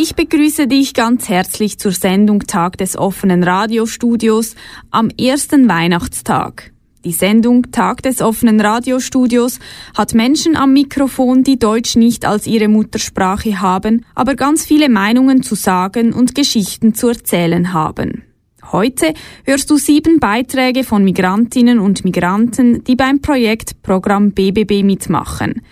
Ich begrüße dich ganz herzlich zur Sendung Tag des offenen Radiostudios am ersten Weihnachtstag. Die Sendung Tag des offenen Radiostudios hat Menschen am Mikrofon, die Deutsch nicht als ihre Muttersprache haben, aber ganz viele Meinungen zu sagen und Geschichten zu erzählen haben. Heute hörst du sieben Beiträge von Migrantinnen und Migranten, die beim Projekt Programm BBB mitmachen.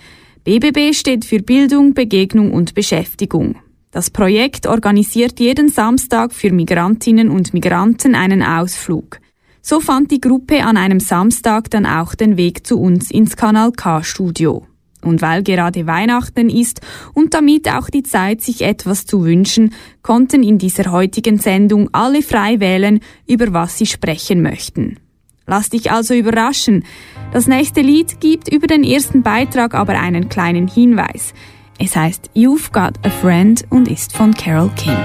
BBB steht für Bildung, Begegnung und Beschäftigung. Das Projekt organisiert jeden Samstag für Migrantinnen und Migranten einen Ausflug. So fand die Gruppe an einem Samstag dann auch den Weg zu uns ins Kanal K Studio. Und weil gerade Weihnachten ist und damit auch die Zeit, sich etwas zu wünschen, konnten in dieser heutigen Sendung alle frei wählen, über was sie sprechen möchten. Lass dich also überraschen. Das nächste Lied gibt über den ersten Beitrag aber einen kleinen Hinweis. Es heißt You've Got a Friend und ist von Carol King.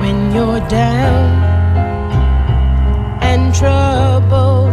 When you're down and troubled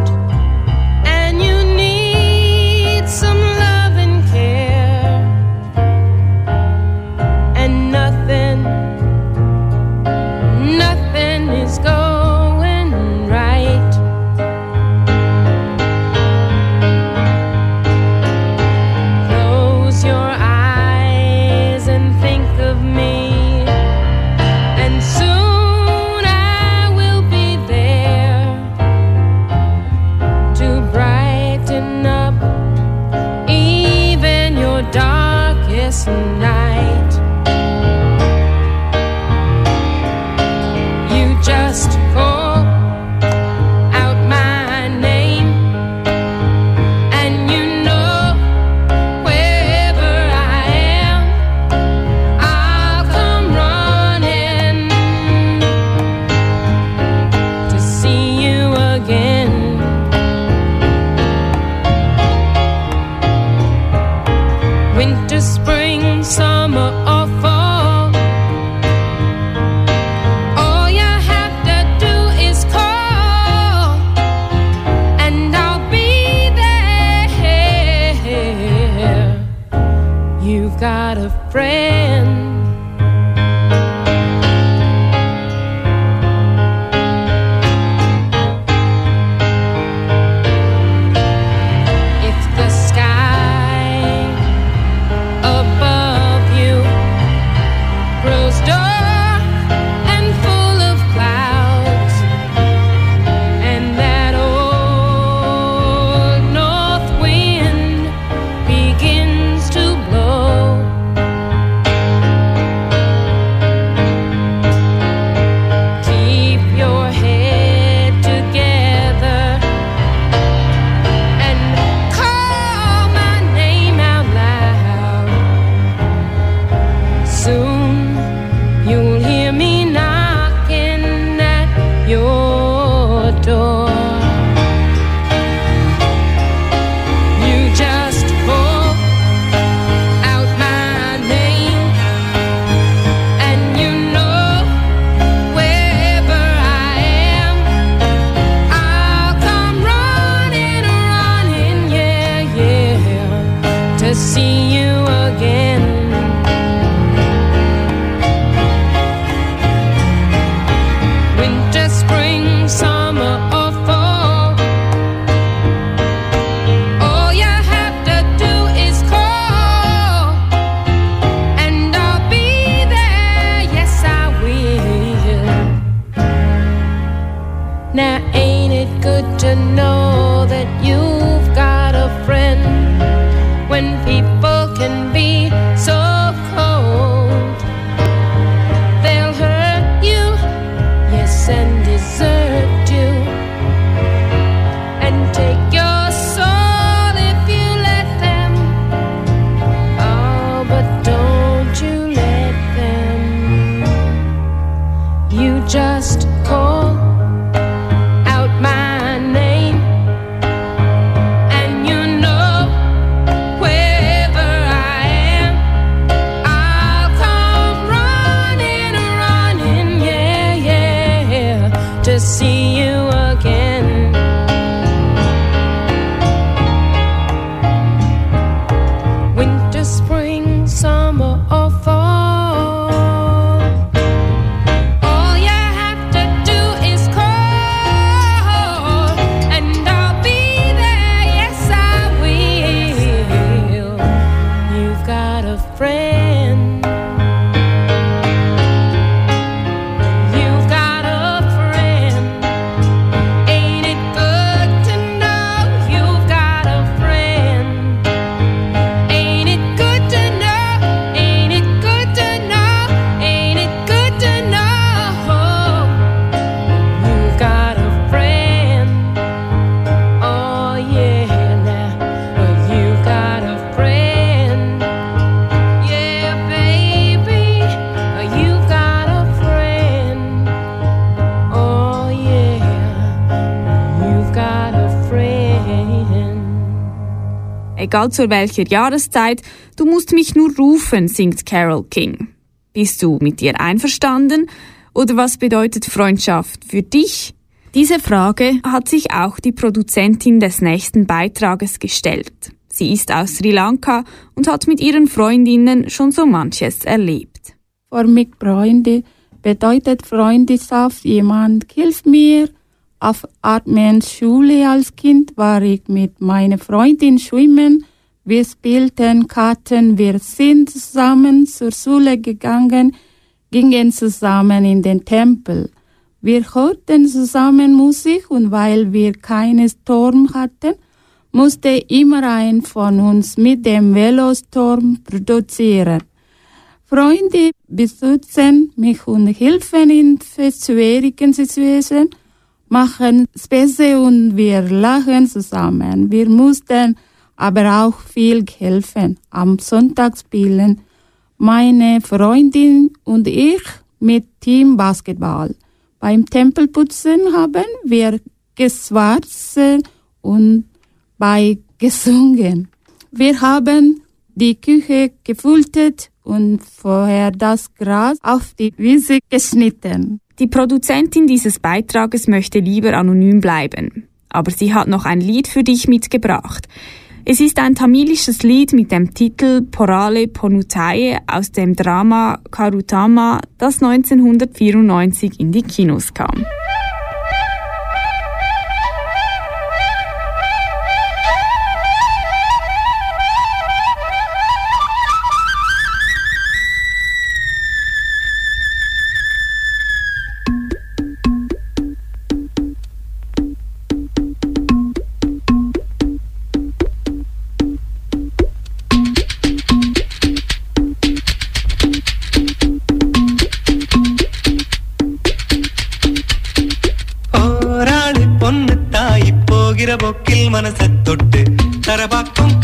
Egal zu welcher Jahreszeit, du musst mich nur rufen, singt Carol King. Bist du mit ihr einverstanden? Oder was bedeutet Freundschaft für dich? Diese Frage hat sich auch die Produzentin des nächsten Beitrages gestellt. Sie ist aus Sri Lanka und hat mit ihren Freundinnen schon so manches erlebt. Für mich Freunde bedeutet Freundschaft, jemand hilft mir. Auf Artmans Schule als Kind war ich mit meiner Freundin schwimmen. Wir spielten Karten, wir sind zusammen zur Schule gegangen, gingen zusammen in den Tempel. Wir hörten zusammen Musik und weil wir keinen Sturm hatten, musste immer ein von uns mit dem Velosturm produzieren. Freunde beschützen mich und helfen in schwierigen Situationen, machen Späße und wir lachen zusammen. Wir mussten aber auch viel helfen. Am Sonntag spielen meine Freundin und ich mit Team Basketball. Beim Tempelputzen haben wir geschwatzt und bei gesungen. Wir haben die Küche gefüllt und vorher das Gras auf die Wiese geschnitten. Die Produzentin dieses Beitrages möchte lieber anonym bleiben. Aber sie hat noch ein Lied für dich mitgebracht. Es ist ein tamilisches Lied mit dem Titel Porale Ponutaye aus dem Drama Karutama, das 1994 in die Kinos kam. போகிற போக்கில் மனசை தொட்டு தரபாக்கும்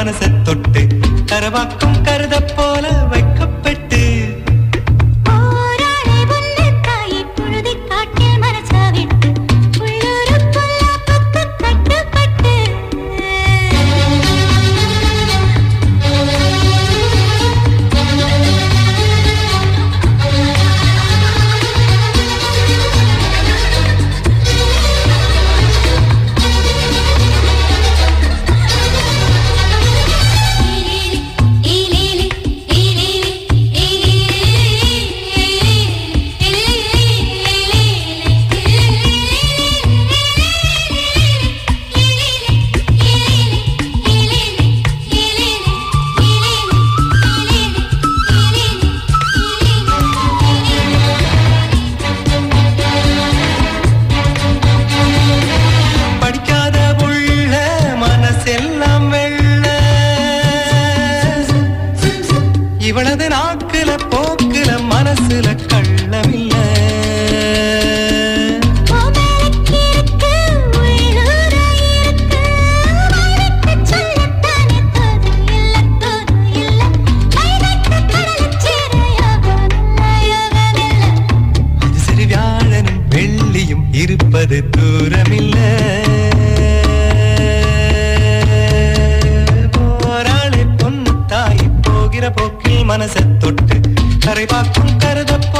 மனசை தொட்டு தரபாக்கும் கருத மனசை தொட்டு கரை பார்க்கும் கருதப்போ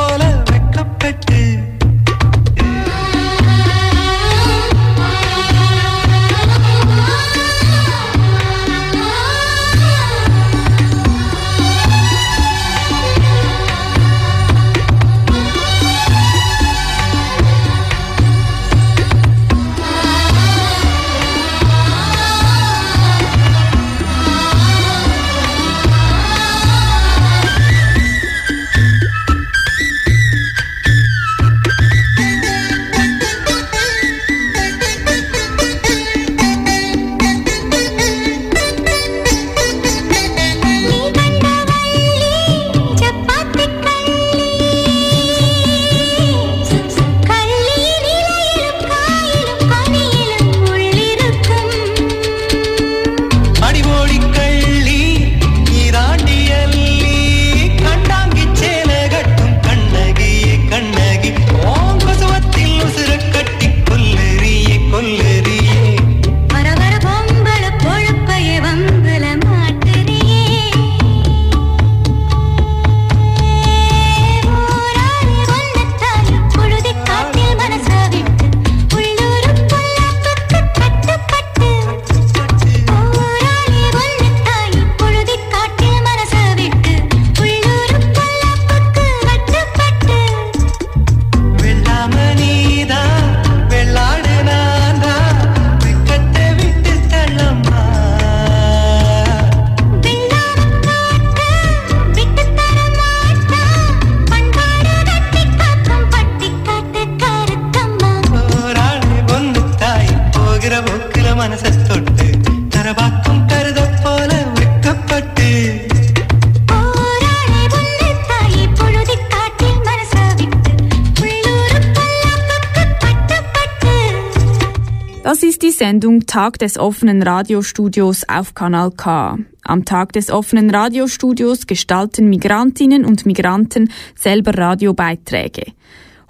Sendung Tag des offenen Radiostudios auf Kanal K. Am Tag des offenen Radiostudios gestalten Migrantinnen und Migranten selber Radiobeiträge.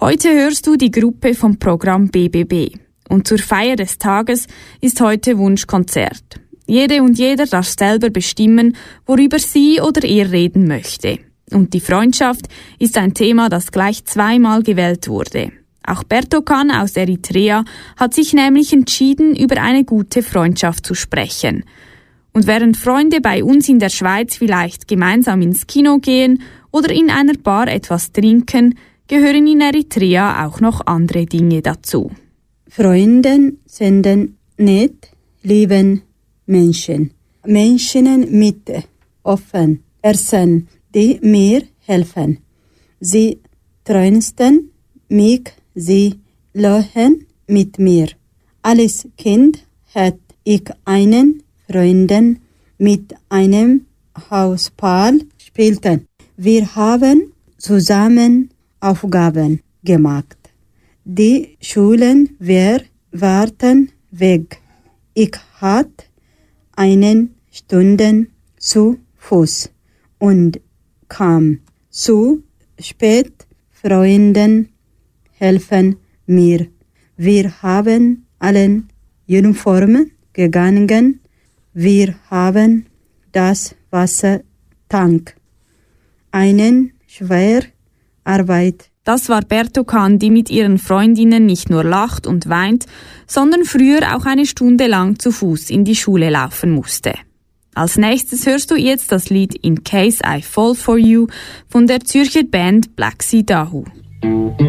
Heute hörst du die Gruppe vom Programm BBB. Und zur Feier des Tages ist heute Wunschkonzert. Jede und jeder darf selber bestimmen, worüber sie oder er reden möchte. Und die Freundschaft ist ein Thema, das gleich zweimal gewählt wurde. Auch Bertokan aus Eritrea hat sich nämlich entschieden, über eine gute Freundschaft zu sprechen. Und während Freunde bei uns in der Schweiz vielleicht gemeinsam ins Kino gehen oder in einer Bar etwas trinken, gehören in Eritrea auch noch andere Dinge dazu. Freunden sind nett, lieben Menschen. Menschen mit offen Herzen, die mir helfen. Sie trösten mich, sie lachen mit mir. Als Kind hat ich einen Freunden mit einem Hauspaar spielten. Wir haben zusammen Aufgaben gemacht. Die Schulen wir warten weg. Ich hatte einen Stunden zu Fuß und kam zu spät. Freunden helfen mir. Wir haben allen Uniformen gegangen. Wir haben das Wassertank. Einen schwer Arbeit Das war Bertokan, die mit ihren Freundinnen nicht nur lacht und weint, sondern früher auch eine Stunde lang zu Fuß in die Schule laufen musste. Als nächstes hörst du jetzt das Lied In Case I Fall For You von der Zürcher Band Black Sea Dahu. Müzik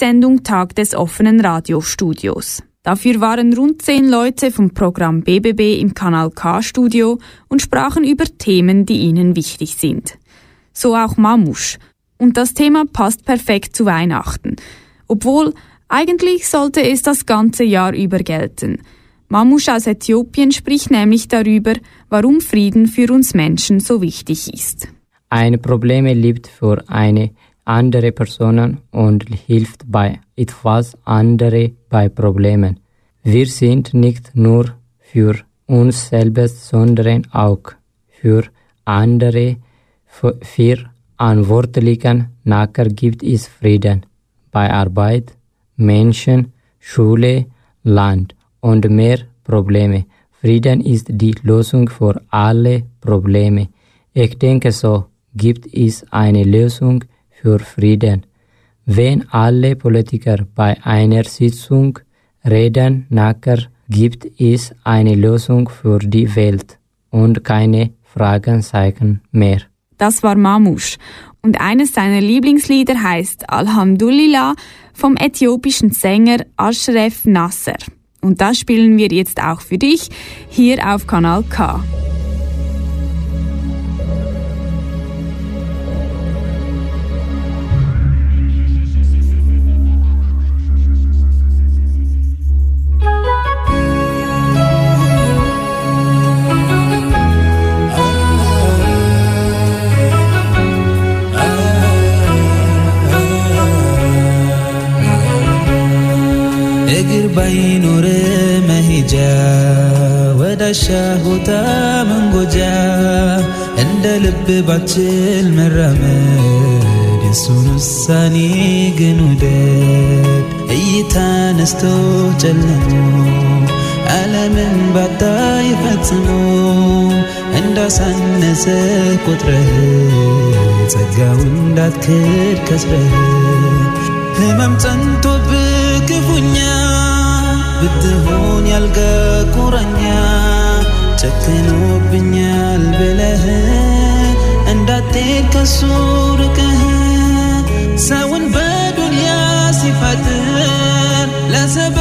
Sendung Tag des offenen Radiostudios. Dafür waren rund zehn Leute vom Programm BBB im Kanal K-Studio und sprachen über Themen, die ihnen wichtig sind. So auch Mamusch. Und das Thema passt perfekt zu Weihnachten. Obwohl, eigentlich sollte es das ganze Jahr über gelten. Mamusch aus Äthiopien spricht nämlich darüber, warum Frieden für uns Menschen so wichtig ist. Ein Problem liebt für eine andere Person und hilft bei etwas andere bei Problemen. Wir sind nicht nur für uns selbst, sondern auch für andere Verantwortlichen. Nachher gibt es Frieden bei Arbeit, Menschen, Schule, Land und mehr Probleme. Frieden ist die Lösung für alle Probleme. Ich denke so gibt es eine Lösung für Frieden. Wenn alle Politiker bei einer Sitzung reden, nachher gibt es eine Lösung für die Welt und keine Fragenzeichen mehr. Das war Mamush. Und eines seiner Lieblingslieder heißt Alhamdulillah vom äthiopischen Sänger Ashraf Nasser. Und das spielen wir jetzt auch für dich hier auf Kanal K. እግር ባይኖር መሄጃ ወዳሻ ቦታ መንጎጃ እንደ ልብ ባችል መራመድ የሱን ውሳኔ ግን ውደድ። እይታ ነስቶ ጨልሞ ዓለምን ባታይ ፈጽሞ እንዳሳነሰ ቁጥረህ ጸጋው እንዳትክድ ከስረህ ህመም ጸንቶብህ ክፉኛ بالدهون يلقى ቁረኛ ጨክኖብኛል ብለህ እንዳትሄድ ከሱ ርቀህ ሰውን በዱንያ ሲፈጥር ለሰበ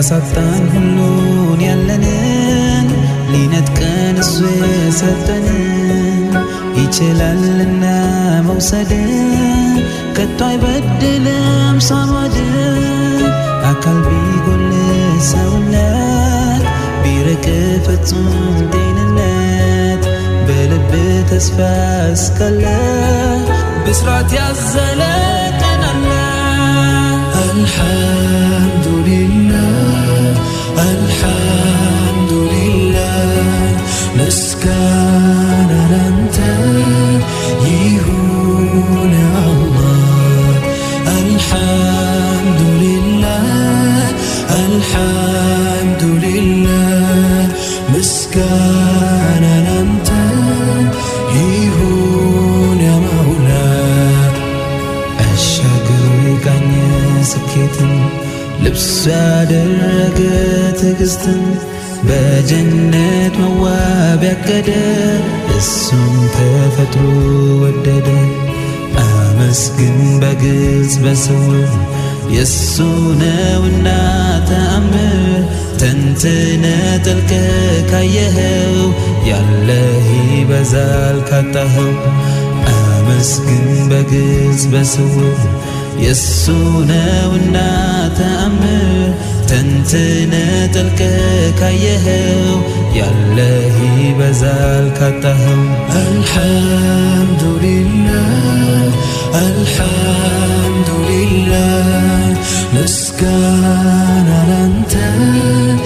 ሊያሳጣን ሁሉን ያለንን ሊነጥቀን እሱ የሰጠንን። ይችላልና መውሰድ ከቶ አይበድልም ሳማድ አካል ቢጎል ሰውነት ቢርቅ ፍጹም ጤንነት። በልብ ተስፋ እስካለ ብስራት ያዘለ ቀን አለ الحمد لله الحمد لله مسكان أنت يهون يا مولاي አሻግሮ የቃኘ ስኬትን ልብስ ያደረገ ትዕግስትን በጀነት መዋብ ያቀደ እሱም ተፈጥሮ ወደደ አመስግን በግልጽ በስውር የእሱ ነውና ተአምር ተንትነ ጠልቀ ካየኸው ያለህ ይበዛል ካጣኸው አመስግን በግልጽ በስውር የእሱ ነውና ተአምር ተንትነ ጠልቀ ካየኸው ያለህ ይበዛል ካጣኸው አልሐምዱሊላህ الحمد لله مسكانا ننتهيهون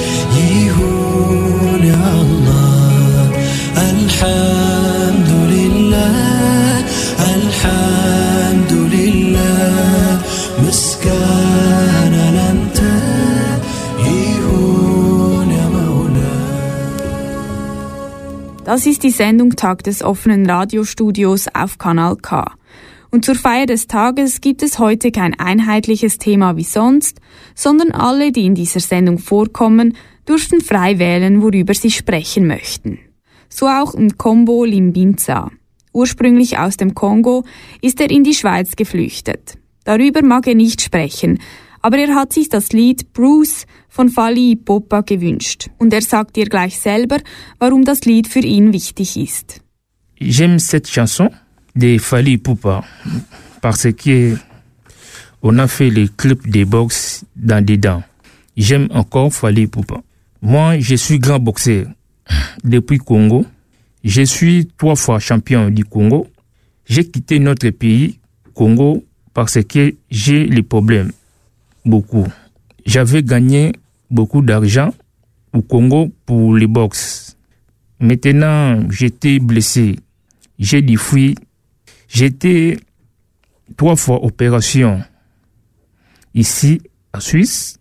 يا الله الحمد لله الحمد لله مسكانا ننتهيهون يا مولاي Das ist die Sendung Tag des offenen Radiostudios auf Kanal K. Und zur Feier des Tages gibt es heute kein einheitliches Thema wie sonst, sondern alle, die in dieser Sendung vorkommen, durften frei wählen, worüber sie sprechen möchten. So auch Nkombo Limbinza. Ursprünglich aus dem Kongo ist er in die Schweiz geflüchtet. Darüber mag er nicht sprechen, aber er hat sich das Lied Bruce von Fali Ipopa gewünscht. Und er sagt dir gleich selber, warum das Lied für ihn wichtig ist. J'aime cette chanson de Fali Poupa parce que on a fait les clips des box dans des dents. J'aime encore Fali Poupa. Moi, je suis grand boxeur depuis Congo. Je suis trois fois champion du Congo. J'ai quitté notre pays, Congo, parce que j'ai les problèmes. Beaucoup. J'avais gagné beaucoup d'argent au Congo pour les box. Maintenant, j'étais blessé. J'ai dû fuir. J'étais trois fois opération ici, à Suisse.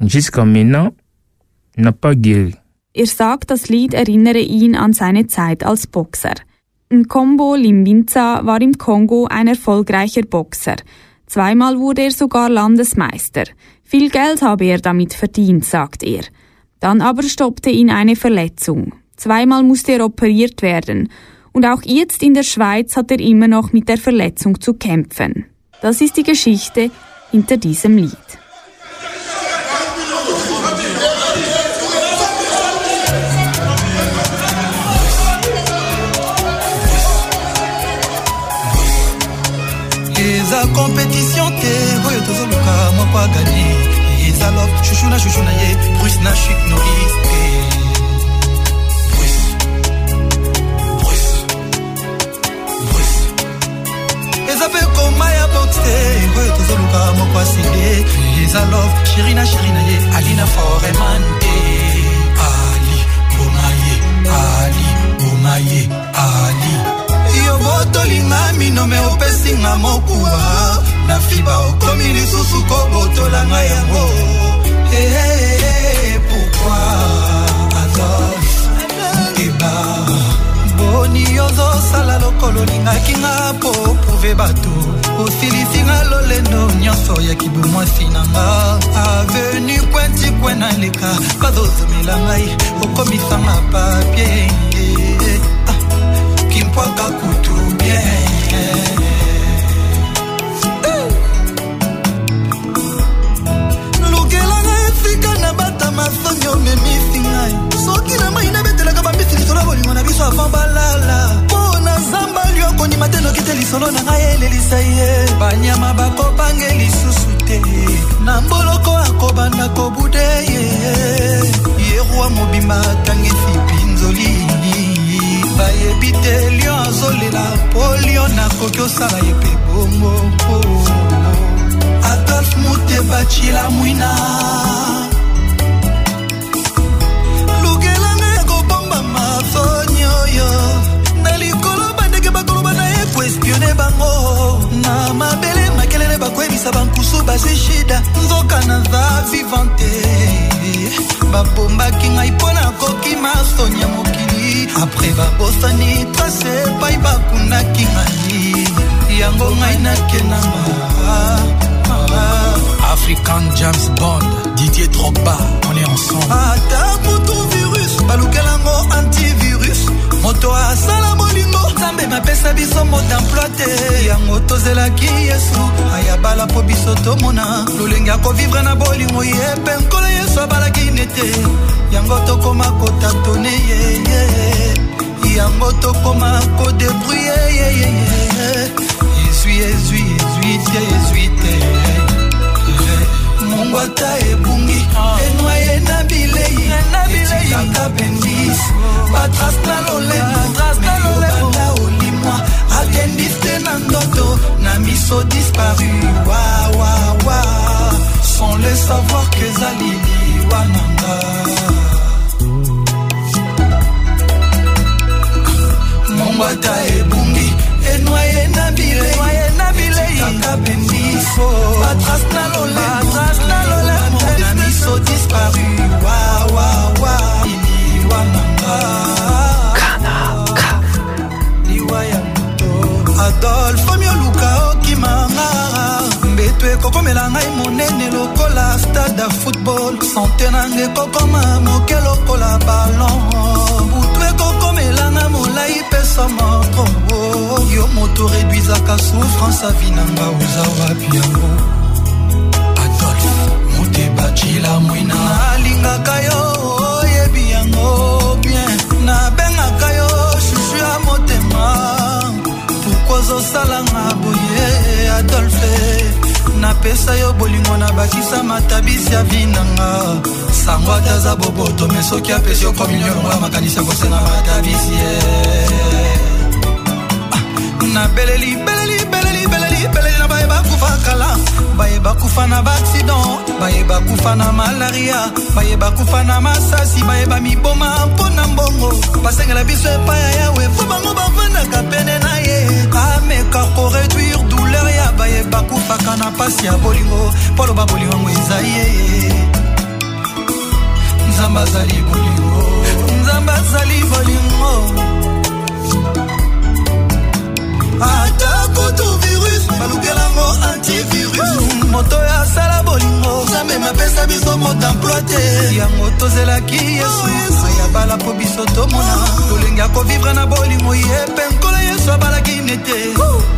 Jusqu'à maintenant, n'a pas guéri. Er sagt, das Lied erinnere ihn an seine Zeit als Boxer. Nkombo Limbinza war im Kongo ein erfolgreicher Boxer. Zweimal wurde er sogar Landesmeister. Viel Geld habe er damit verdient, sagt er. Dann aber stoppte ihn eine Verletzung. Zweimal musste er operiert werden. Und auch jetzt in der Schweiz hat er immer noch mit der Verletzung zu kämpfen. Das ist die Geschichte hinter diesem Lied. noris sape koma ya boxe boye tozoluka moko asenge krisa love. Shirina shirina ye alina foreman te ali boma ye ali. Boma ye ali yo botolinga minome opesinga mokuwa. Na fiba okomi lisusu kobotolanga yango. Ee pourkui boni ozosala lokolo olingaki nga mpo oprouve bato osilisinga lolendo nyonso ya kibu mwasi na nga avenu kwentikwe na leka bazozomela ngai okomisanga papie ah, kimpoaka kutu. Ya bolingo na biso avant balala. Mpo na zamba liokondima te noki te lisolo na ngai elelisa ye. Banyama bakobange lisusu te. Na mboloko akobanda kobude ye. Ye rwa mobimba atangisi pinzoli bayebi te lion azolela mpo lion nakoki osala ye mpe bongo adolphe mutebacila mwina na likolo bandeke bakoloba na ye koespione bango. Na mabele makelele bakoyebisa bankusu bazwi shida. Nzoka naza vivante. Babombaki ngai mpo nakoki masoni ya mokili. Apres babosani trase epai bakundaki ngai. Yango ngai nakenanga. African James Bond, Didier Drogba, on est ensemble. ata kutu virus balukelango antivirus moto asala bolingo nzambe mapesa biso moto emploi te yango tozelaki yesu ayabala mpo biso tomona lolenge ya kovivre na bolingo ye mpe nkolo yesu abalaki nete yango tokoma kotatone yeye yango tokoma kodebruye yeye ezwi ezwi ezwi te ezwi te mungu ata ebungi enwaye na bilei etikaka bendis. Batras na lolembobanda olimwa akendis te na ndoto na miso disparu. Wawawa sans le savoir que ezali liwa nanga. Mungu ata ebungi enwaye na bilei kaka bendiso batras na lolembo na miso disparu wawawa liwa nanga liwa ya moto. Adolfo mioluka okimanga. Mbeto ekokomela ngai monene lokola stade ya football. Sante nanga ekokoma moke lokola balon butu ekokomelanga molai pesa moko yo moto réduisaka souffrance avi nanga oza wapi yango motebacila mwina. Nalingaka yo oyebi yango bien. Nabengaka yo shushu ya motema. Pourkui ozosalanga boye adolfe napesa yo bolingo na bakisa matabisi ya vi nanga sango ata aza boboto me soki apesi yo komiliongola makanisi ya kosenga matabisi ye nabeleli beleli beleli beleli beleli. baye bakufa kala baye bakufa na baaccident baye bakufa na malaria baye bakufa na masasi baye bamiboma mpo na mbongo. Basengela biso epai ya yawe mpo bango bavandaka pene na ye. Ameka koreduire douleur ya baye bakufaka na pasi ya bolingo. Mpo loba bolingo yango eza ye. Nzambe azali bolingo nzambe azali bolingo d'emploi te. Yango tozelaki yesu. Ayabala po biso tomona. Lolenge akovivre na bolimo ye. Mpe nkola yesu abalaki nete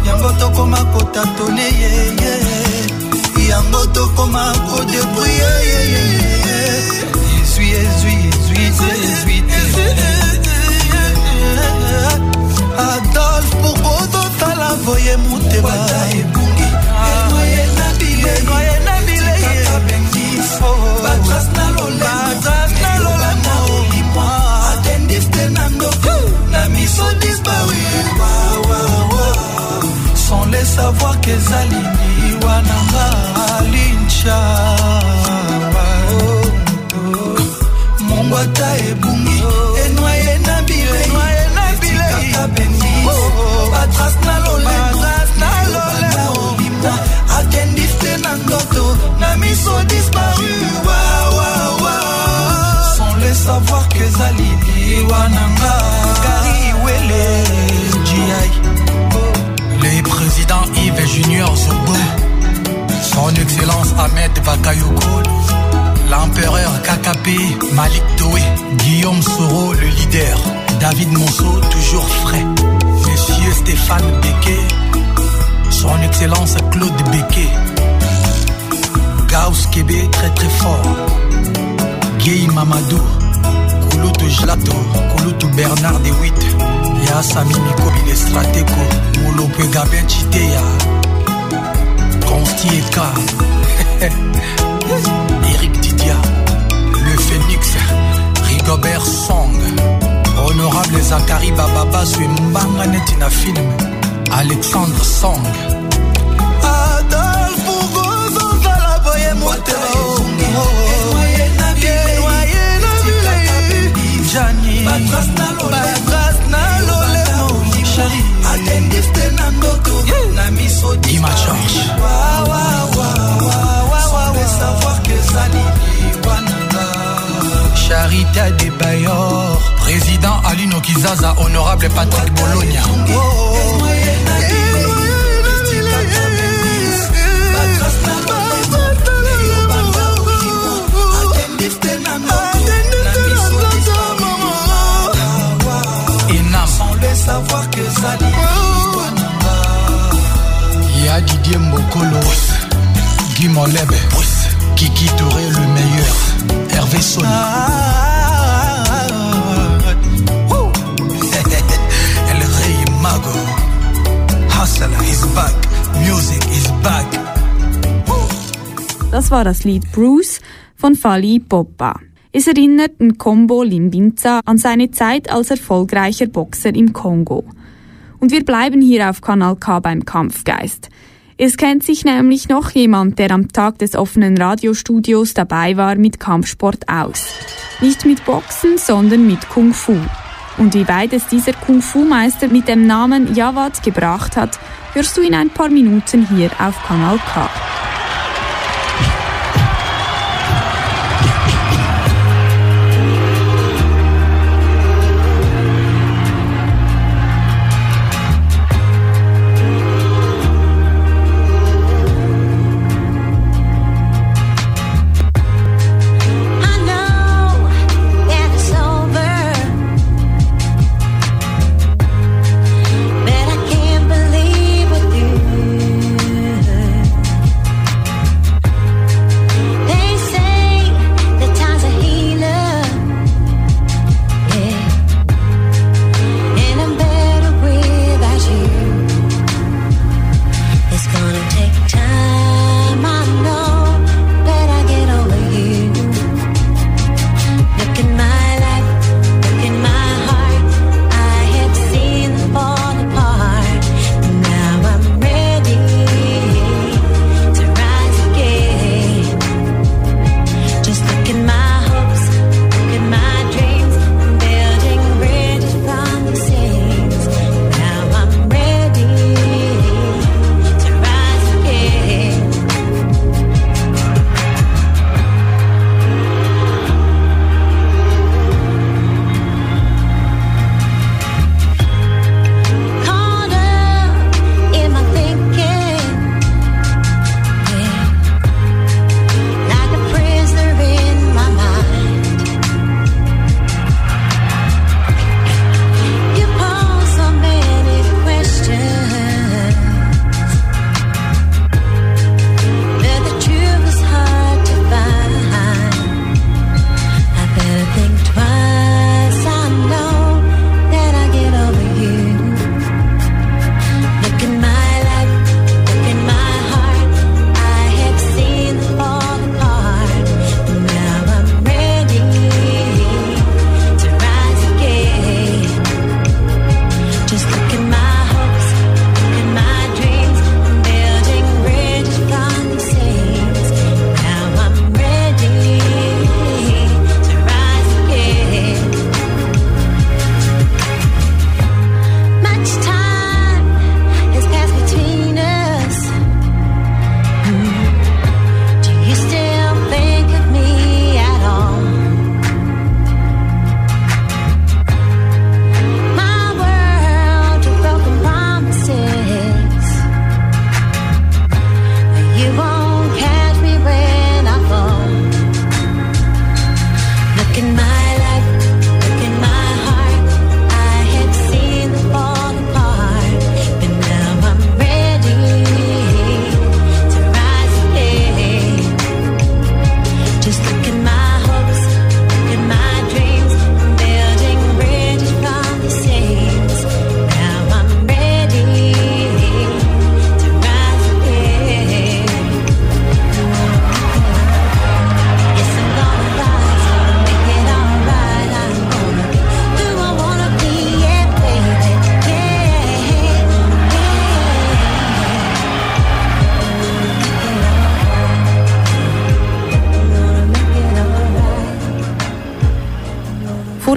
yango tokoma kotatone ye. Yango tokoma kodepuye yezwi yezwi yezwi yezwi adolf pokototala voye motema mofo batras na lolemo atendiste na ndoko. Na miso dispawi sans le savoir keza lini wana nga alincha mongo ata ebungi. Enwaye na bileikaka bengi batras na lolemo atendiste na ndoto na miso dispawi savoir kezali liwa nanga kari wele giai les juniors Zobo, son excellence Ahmed Bakayoko, l'empereur KKP, Malik Toé, Guillaume Soro, le leader, David Monceau, toujours frais, Monsieur Stéphane Becquet, son excellence Claude Becquet, Gauss Kébé, très très fort, Gay Mamadou, kulutu jlato kulutu bernard de wit ya sami mikobi le strateko molopo egabin citeya consti eka eric didia le phénix rigobert song honorable zakari bababasu mbanga neti na filme alexandre song. Adolfokozozala boye motema jani. Bagrase na lolemo shari atendifte na ndoto na miso savoir que ezali liwananga charité a des bayor président alino kizaza honorable patrick bologna. Oh, oh, oh. Ya Didier Mbokolo Guy Molebe Kiki Touré le meilleur Hervé Sony El Rey Mago Hustler is back Music is back Das war das Lied Bruce von Fali Poppa. Es erinnert Nkombo Limbinza an seine Zeit als erfolgreicher Boxer im Kongo. Und wir bleiben hier auf Kanal K beim Kampfgeist. Es kennt sich nämlich noch jemand, der am Tag des offenen Radiostudios dabei war mit Kampfsport aus. Nicht mit Boxen, sondern mit Kung Fu. Und wie weit es dieser Kung Fu-Meister mit dem Namen Jawad gebracht hat, hörst du in ein paar Minuten hier auf Kanal K.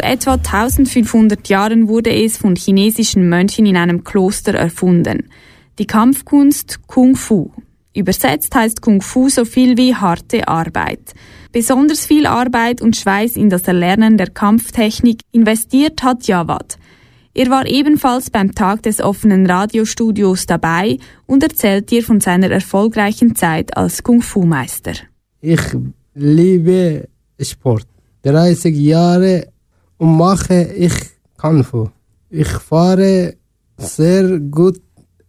etwa 1500 Jahren wurde es von chinesischen Mönchen in einem Kloster erfunden. Die Kampfkunst Kung Fu. Übersetzt heißt Kung Fu so viel wie harte Arbeit. Besonders viel Arbeit und Schweiß in das Erlernen der Kampftechnik investiert hat Jawad. Er war ebenfalls beim Tag des offenen Radiostudios dabei und erzählt dir von seiner erfolgreichen Zeit als Kung-Fu-Meister. Ich liebe Sport. 30 Jahre und mache ich Kung-Fu. Ich fahre sehr gut.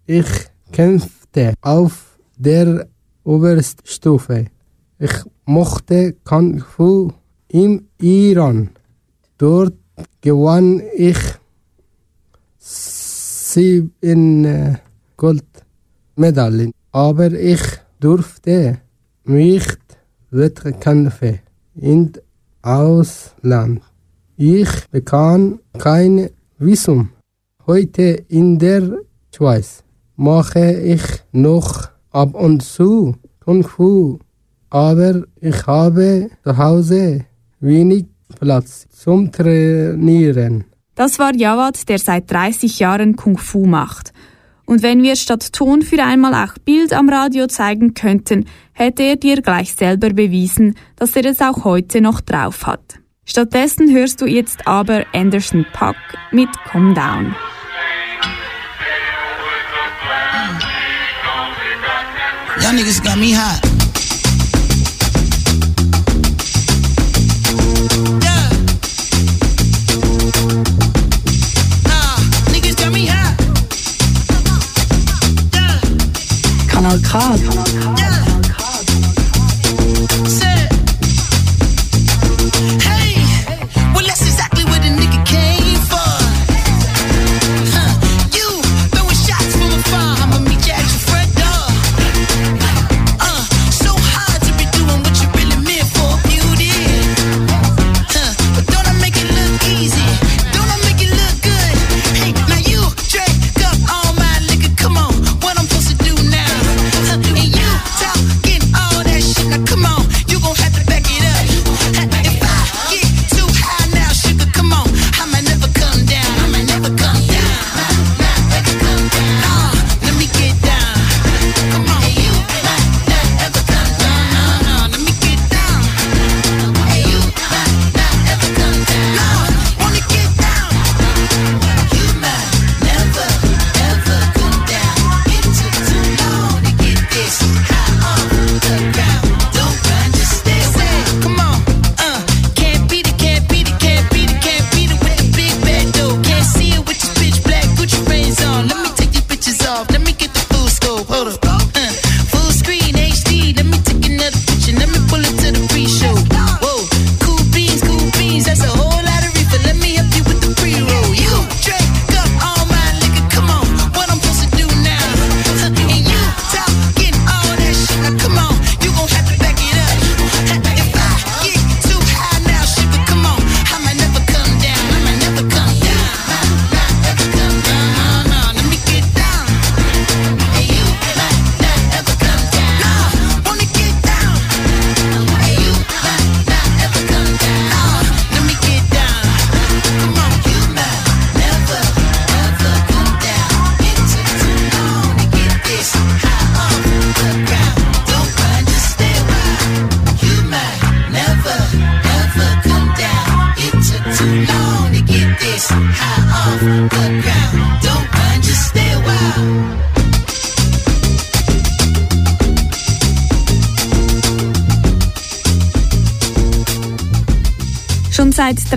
Ich kämpfte auf der Oberstufe. Ich mochte Kung-Fu im Iran. Dort gewann ich sieben Goldmedaillen. Aber ich durfte nicht Wettkämpfe in Ausland. Ich bekam kein Visum. Heute in der Schweiz mache ich noch ab und zu Kung Fu, aber ich habe zu Hause wenig Platz zum Trainieren. Das war Jawad, der seit 30 Jahren Kung Fu macht. Und wenn wir statt Ton für einmal auch Bild am Radio zeigen könnten, hätte er dir gleich selber bewiesen, dass er es auch heute noch drauf hat. Stattdessen hörst du jetzt aber Anderson Puck mit Calm Down. Y'all niggas got me hot. Yeah. Nah, niggas got me hot. Kanal K.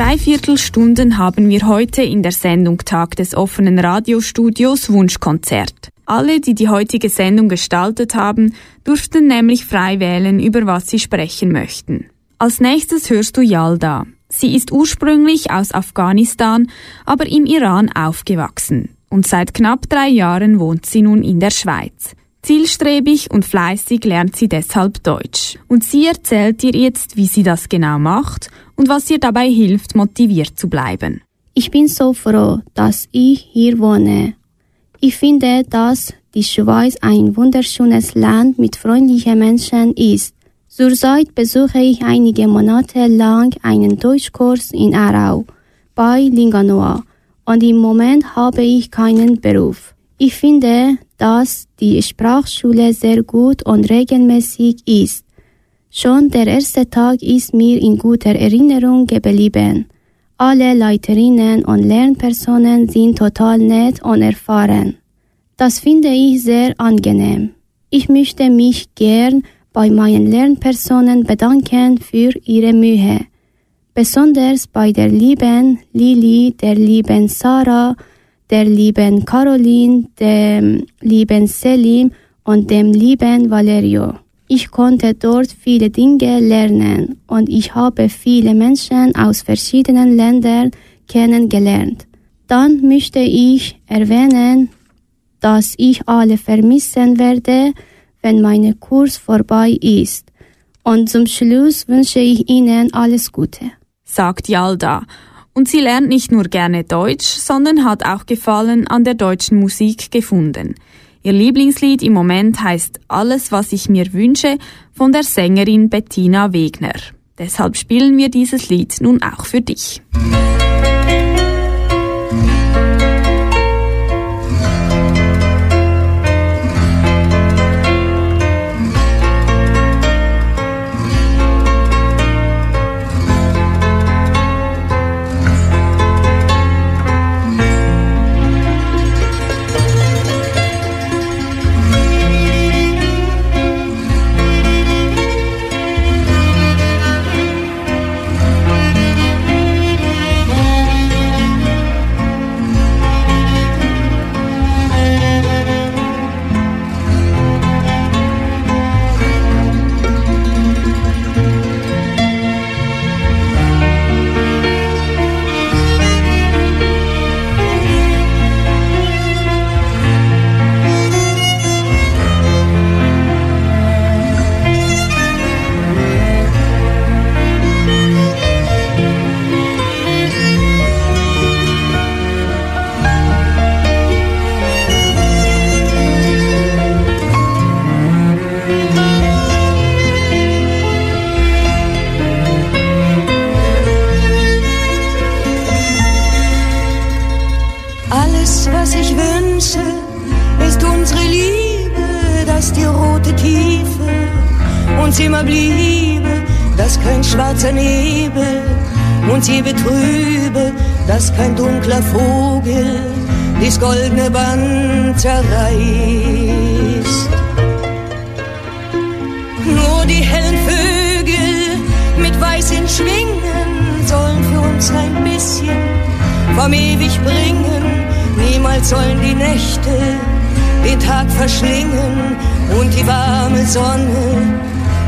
Schon seit dreiviertel Stunden haben wir heute in der Sendung Tag des offenen Radiostudios Wunschkonzert. Alle, die die heutige Sendung gestaltet haben, durften nämlich frei wählen, über was sie sprechen möchten. Als nächstes hörst du Yalda. Sie ist ursprünglich aus Afghanistan, aber im Iran aufgewachsen. Und seit knapp drei Jahren wohnt sie nun in der Schweiz. Zielstrebig und fleißig lernt sie deshalb Deutsch. Und sie erzählt dir jetzt, wie sie das genau macht und was ihr dabei hilft, motiviert zu bleiben. Ich bin so froh, dass ich hier wohne. Ich finde, dass die Schweiz ein wunderschönes Land mit freundlichen Menschen ist. Zurzeit besuche ich einige Monate lang einen Deutschkurs in Aarau. bei Linganoa und im Moment habe ich keinen Beruf. Ich finde, dass die Sprachschule sehr gut und regelmäßig ist. Schon der erste Tag ist mir in guter Erinnerung geblieben. Alle Leiterinnen und Lernpersonen sind total nett und erfahren. Das finde ich sehr angenehm. Ich möchte mich gern bei meinen Lernpersonen bedanken für ihre Mühe. Besonders bei der lieben Lili, der lieben Sarah, der lieben Caroline, dem lieben Selim und dem lieben Valerio. Ich konnte dort viele Dinge lernen und ich habe viele Menschen aus verschiedenen Ländern kennengelernt. Dann möchte ich erwähnen, dass ich alle vermissen werde, wenn mein Kurs vorbei ist. Und zum Schluss wünsche ich Ihnen alles Gute. sagt Yalda. Und sie lernt nicht nur gerne Deutsch, sondern hat auch Gefallen an der deutschen Musik gefunden. Ihr Lieblingslied im Moment heißt Alles, was ich mir wünsche von der Sängerin Bettina Wegner. Deshalb spielen wir dieses Lied nun auch für dich. Alles,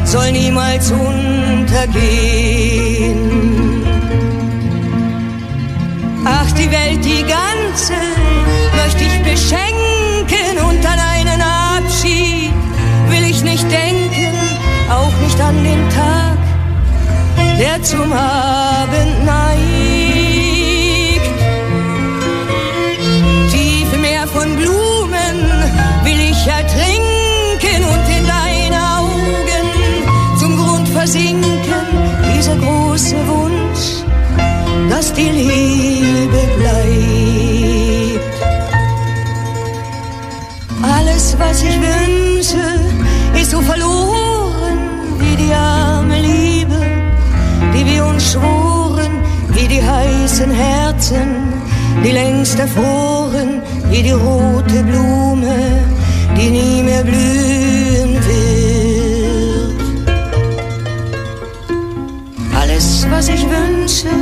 soll niemals untergehen. Ach, die Welt, die ganze möchte ich beschenken und an einen Abschied will ich nicht denken, auch nicht an den Tag, der zum Abend neigt. Die heißen Herzen, die längst erfroren, wie die rote Blume, die nie mehr blühen wird. Alles, was ich wünsche,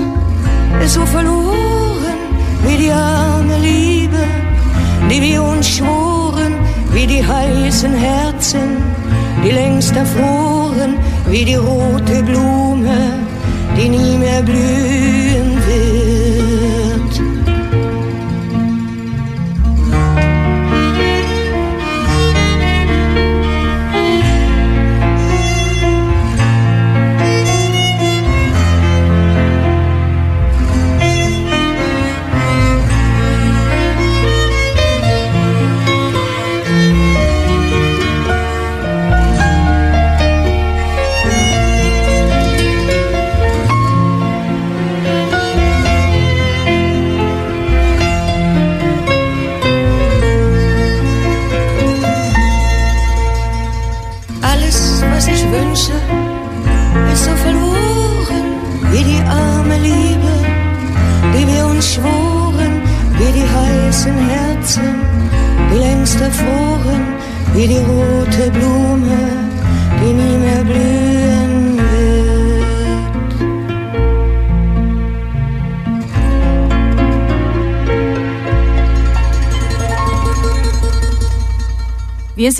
ist so verloren wie die arme Liebe, die wir uns schworen, wie die heißen Herzen, die längst erfroren, wie die rote Blume, die nie mehr blühen wird.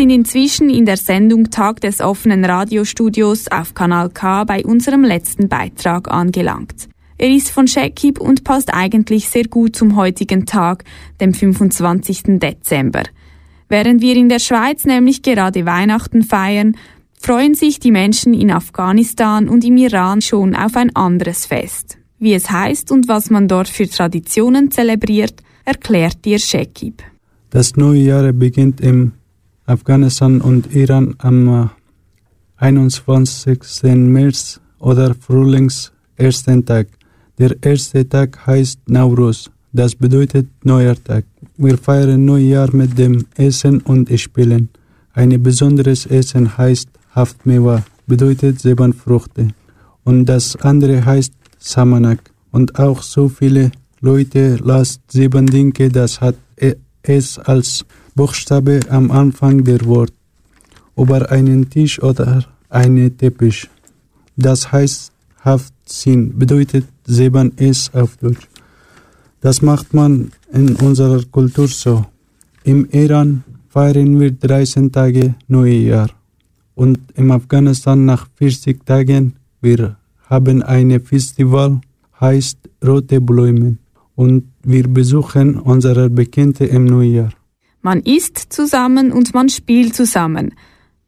Sind inzwischen in der Sendung Tag des offenen Radiostudios auf Kanal K bei unserem letzten Beitrag angelangt. Er ist von Shekib und passt eigentlich sehr gut zum heutigen Tag, dem 25. Dezember. Während wir in der Schweiz nämlich gerade Weihnachten feiern, freuen sich die Menschen in Afghanistan und im Iran schon auf ein anderes Fest. Wie es heißt und was man dort für Traditionen zelebriert, erklärt dir Shekib. Das neue Jahr beginnt im Afghanistan und Iran am äh, 21. März oder Frühlings ersten Tag. Der erste Tag heißt Nauruz. Das bedeutet neuer Tag. Wir feiern Neujahr mit dem Essen und Spielen. Ein besonderes Essen heißt Haftmewa, bedeutet sieben Früchte. Und das andere heißt Samanak. Und auch so viele Leute lasst sieben Dinge, das hat e- es als Buchstabe am Anfang der Wort. Über einen Tisch oder einen Teppich. Das heißt Haftzin, bedeutet sieben es auf Deutsch. Das macht man in unserer Kultur so. Im Iran feiern wir 13 Tage Neujahr. Und im Afghanistan nach 40 Tagen, wir haben ein Festival, heißt Rote Blumen. Und wir besuchen unsere Bekannte im Neujahr. Man isst zusammen und man spielt zusammen,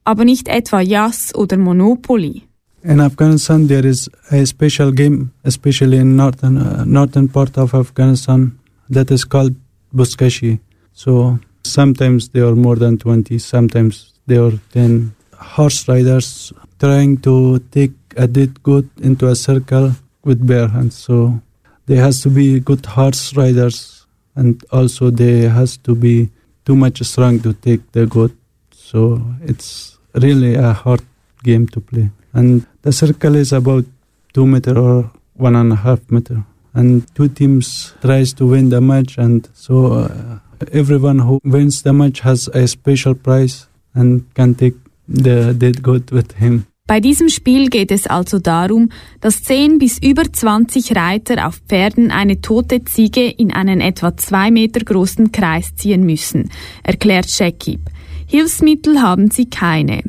aber nicht etwa Jas oder Monopoly. In Afghanistan, there is a special game, especially in northern uh, northern part of Afghanistan, that is called Buskashi. So sometimes there are more than twenty, sometimes there are ten horse riders trying to take a dead goat into a circle with bare hands. So there has to be good horse riders, and also there has to be too much strong to take the goat. So it's really a hard game to play. And the circle is about two meter or one and a half meter. And two teams tries to win the match, and so uh, everyone who wins the match has a special prize and can take the dead goat with him. Bei diesem Spiel geht es also darum, dass 10 bis über 20 Reiter auf Pferden eine tote Ziege in einen etwa zwei Meter großen Kreis ziehen müssen, erklärt Shekib. Hilfsmittel haben sie keine.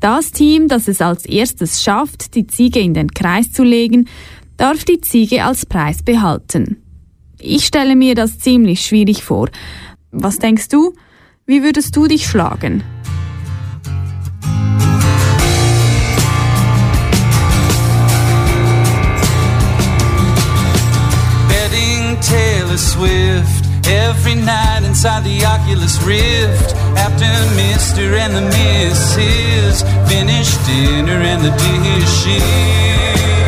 Das Team, das es als erstes schafft, die Ziege in den Kreis zu legen, darf die Ziege als Preis behalten. Ich stelle mir das ziemlich schwierig vor. Was denkst du? Wie würdest du dich schlagen? Swift every night inside the Oculus Rift. After Mr. and the Mrs. finish dinner and the dishes.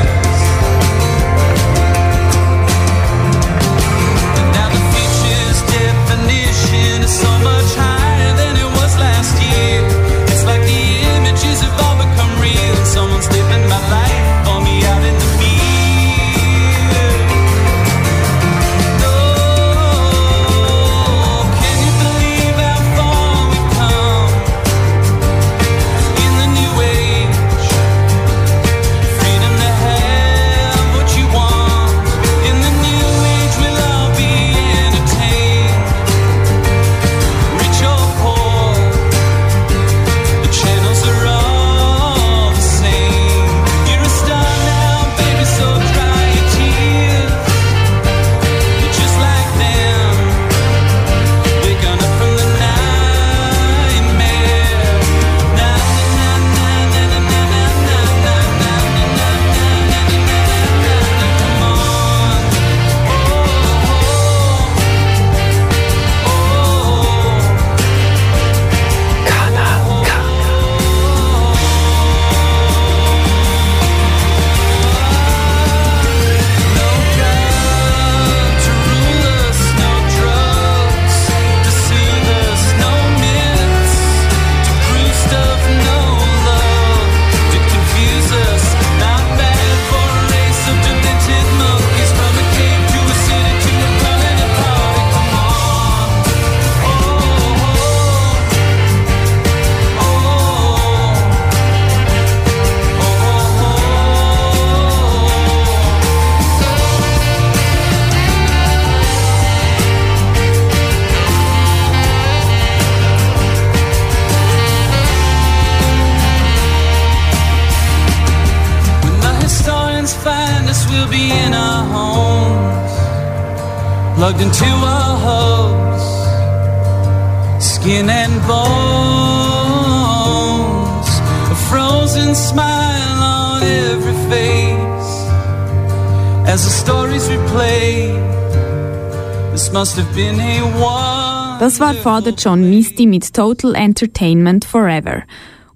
Das war Father John Misty mit Total Entertainment Forever.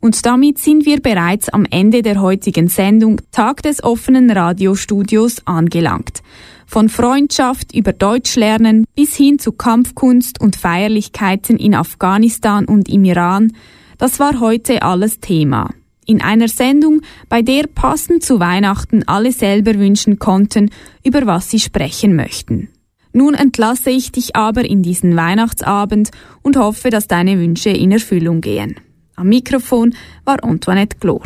Und damit sind wir bereits am Ende der heutigen Sendung Tag des offenen Radiostudios angelangt. Von Freundschaft über Deutschlernen bis hin zu Kampfkunst und Feierlichkeiten in Afghanistan und im Iran, das war heute alles Thema. In einer Sendung, bei der passend zu Weihnachten alle selber wünschen konnten, über was sie sprechen möchten. Nun entlasse ich dich aber in diesen Weihnachtsabend und hoffe, dass deine Wünsche in Erfüllung gehen. Am Mikrofon war Antoinette Glor.